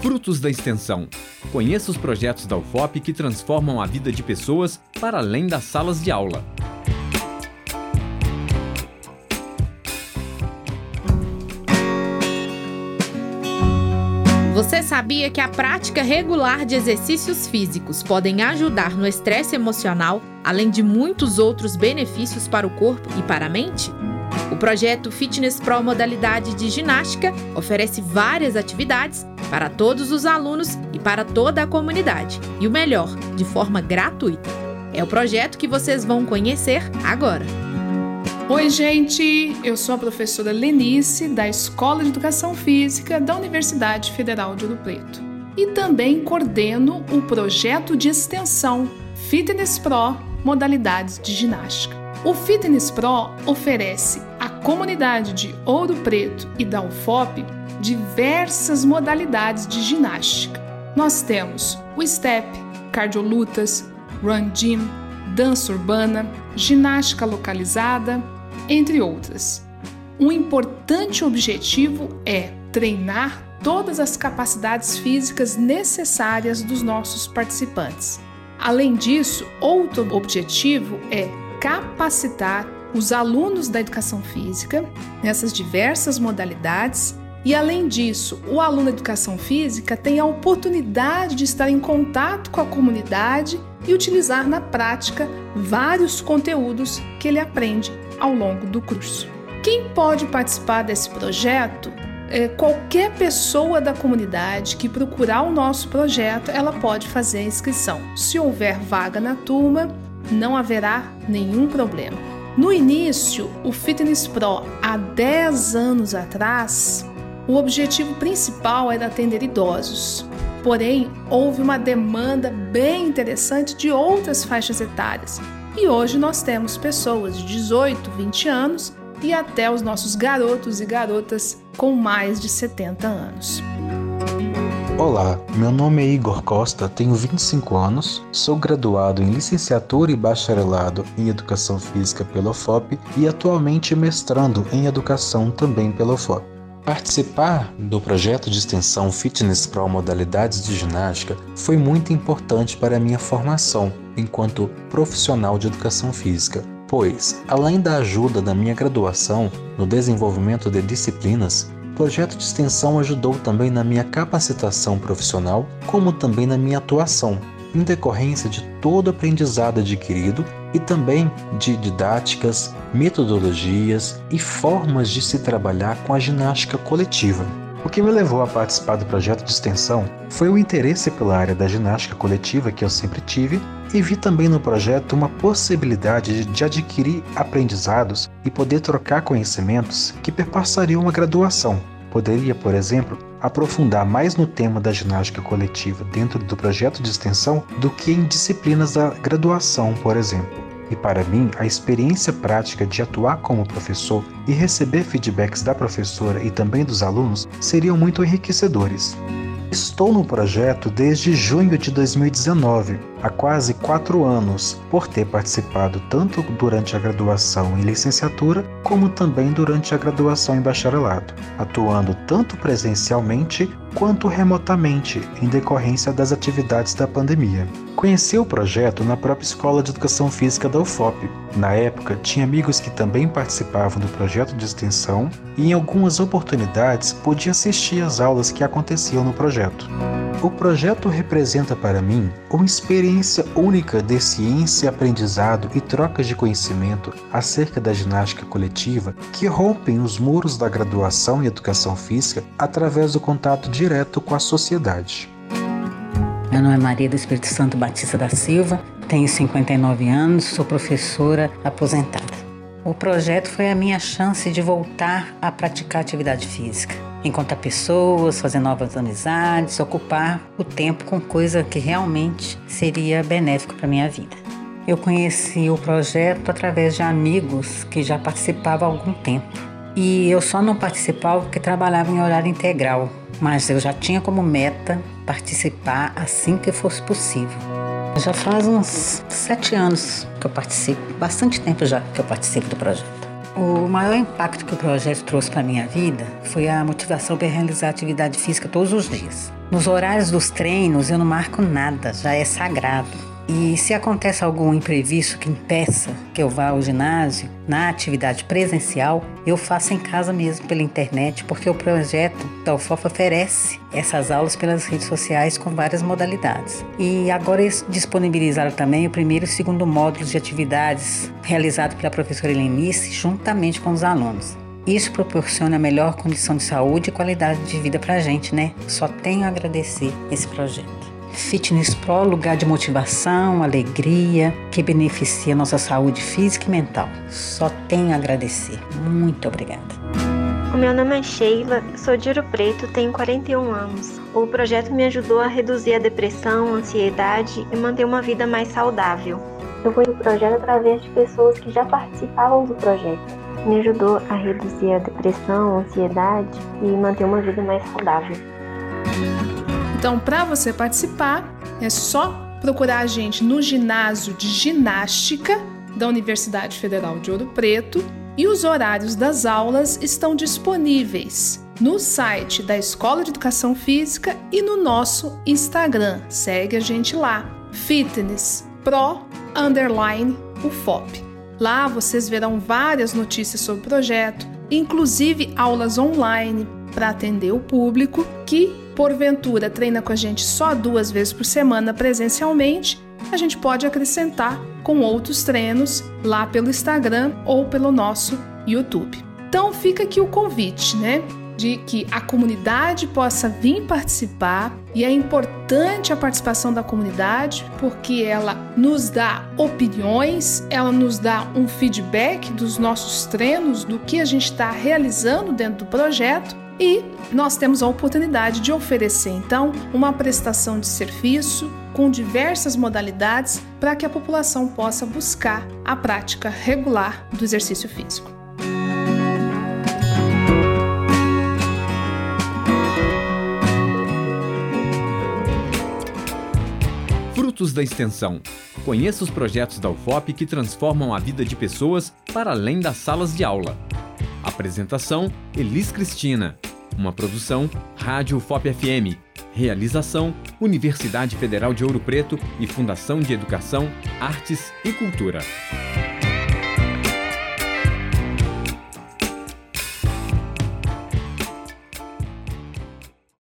Frutos da Extensão. Conheça os projetos da UFOP que transformam a vida de pessoas para além das salas de aula. Você sabia que a prática regular de exercícios físicos podem ajudar no estresse emocional, além de muitos outros benefícios para o corpo e para a mente? O projeto Fitness Pro Modalidade de Ginástica oferece várias atividades para todos os alunos e para toda a comunidade, e o melhor, de forma gratuita. É o projeto que vocês vão conhecer agora. Oi, gente! Eu sou a professora Lenice, da Escola de Educação Física da Universidade Federal de Ouro Preto. E também coordeno o projeto de extensão Fitness Pro Modalidades de Ginástica. O Fitness Pro oferece comunidade de Ouro Preto e da UFOP diversas modalidades de ginástica. Nós temos o step, cardiolutas, run gym, dança urbana, ginástica localizada, entre outras. Um importante objetivo é treinar todas as capacidades físicas necessárias dos nossos participantes. Além disso, outro objetivo é capacitar os alunos da educação física nessas diversas modalidades e além disso, o aluno da educação física tem a oportunidade de estar em contato com a comunidade e utilizar na prática vários conteúdos que ele aprende ao longo do curso. Quem pode participar desse projeto? É, qualquer pessoa da comunidade que procurar o nosso projeto, ela pode fazer a inscrição. Se houver vaga na turma, não haverá nenhum problema. No início, o Fitness Pro, há 10 anos atrás, o objetivo principal era atender idosos. Porém, houve uma demanda bem interessante de outras faixas etárias, e hoje nós temos pessoas de 18, 20 anos e até os nossos garotos e garotas com mais de 70 anos. Olá, meu nome é Igor Costa, tenho 25 anos, sou graduado em licenciatura e bacharelado em Educação Física pela UFOP e atualmente mestrando em Educação também pela UFOP. Participar do projeto de extensão Fitness Pro Modalidades de Ginástica foi muito importante para a minha formação enquanto profissional de educação física, pois, além da ajuda da minha graduação no desenvolvimento de disciplinas, projeto de extensão ajudou também na minha capacitação profissional, como também na minha atuação, em decorrência de todo o aprendizado adquirido e também de didáticas, metodologias e formas de se trabalhar com a ginástica coletiva. O que me levou a participar do projeto de extensão foi o interesse pela área da ginástica coletiva que eu sempre tive e vi também no projeto uma possibilidade de adquirir aprendizados e poder trocar conhecimentos que perpassariam uma graduação. Poderia, por exemplo, aprofundar mais no tema da ginástica coletiva dentro do projeto de extensão do que em disciplinas da graduação, por exemplo. E para mim, a experiência prática de atuar como professor e receber feedbacks da professora e também dos alunos seriam muito enriquecedores. Estou no projeto desde junho de 2019, há quase quatro anos, por ter participado tanto durante a graduação em licenciatura, como também durante a graduação em bacharelado, atuando tanto presencialmente quanto remotamente em decorrência das atividades da pandemia. Conheci o projeto na própria Escola de Educação Física da UFOP. Na época, tinha amigos que também participavam do projeto de extensão e, em algumas oportunidades, podia assistir às aulas que aconteciam no projeto. O projeto representa para mim uma experiência única de ciência, aprendizado e trocas de conhecimento acerca da ginástica coletiva que rompem os muros da graduação em educação física através do contato direto com a sociedade. Meu nome é Maria do Espírito Santo Batista da Silva, tenho 59 anos, sou professora aposentada. O projeto foi a minha chance de voltar a praticar atividade física, encontrar pessoas, fazer novas amizades, ocupar o tempo com coisa que realmente seria benéfico para minha vida. Eu conheci o projeto através de amigos que já participavam há algum tempo. E eu só não participava porque trabalhava em horário integral, mas eu já tinha como meta participar assim que fosse possível. Já faz uns sete anos que eu participo, bastante tempo já que eu participo do projeto. O maior impacto que o projeto trouxe para minha vida foi a motivação para realizar atividade física todos os dias. Nos horários dos treinos eu não marco nada, já é sagrado. E se acontece algum imprevisto que impeça que eu vá ao ginásio, na atividade presencial, eu faço em casa mesmo pela internet, porque o projeto da UFOF oferece essas aulas pelas redes sociais com várias modalidades. E agora eles disponibilizaram também o primeiro e segundo módulos de atividades realizado pela professora Helenice juntamente com os alunos. Isso proporciona melhor condição de saúde e qualidade de vida para a gente, né? Só tenho a agradecer esse projeto. Fitness Pro, lugar de motivação, alegria, que beneficia nossa saúde física e mental. Só tenho a agradecer. Muito obrigada. O meu nome é Sheila, sou de Ouro Preto, tenho 41 anos. O projeto me ajudou a reduzir a depressão, a ansiedade e manter uma vida mais saudável. Eu fui no projeto através de pessoas que já participavam do projeto. Me ajudou a reduzir a depressão, a ansiedade e manter uma vida mais saudável. Então, para você participar, é só procurar a gente no ginásio de ginástica da Universidade Federal de Ouro Preto e os horários das aulas estão disponíveis no site da Escola de Educação Física e no nosso Instagram. Segue a gente lá, Fitness Pro Underline UFOP. Lá vocês verão várias notícias sobre o projeto, inclusive aulas online para atender o público que porventura treina com a gente só duas vezes por semana presencialmente, a gente pode acrescentar com outros treinos lá pelo Instagram ou pelo nosso YouTube. Então fica aqui o convite, né? De que a comunidade possa vir participar e é importante a participação da comunidade porque ela nos dá opiniões, ela nos dá um feedback dos nossos treinos, do que a gente está realizando dentro do projeto e nós temos a oportunidade de oferecer então uma prestação de serviço com diversas modalidades para que a população possa buscar a prática regular do exercício físico. Frutos da Extensão. Conheça os projetos da UFOP que transformam a vida de pessoas para além das salas de aula. Apresentação: Elis Cristina. Uma produção Rádio FOP FM. Realização Universidade Federal de Ouro Preto e Fundação de Educação, Artes e Cultura.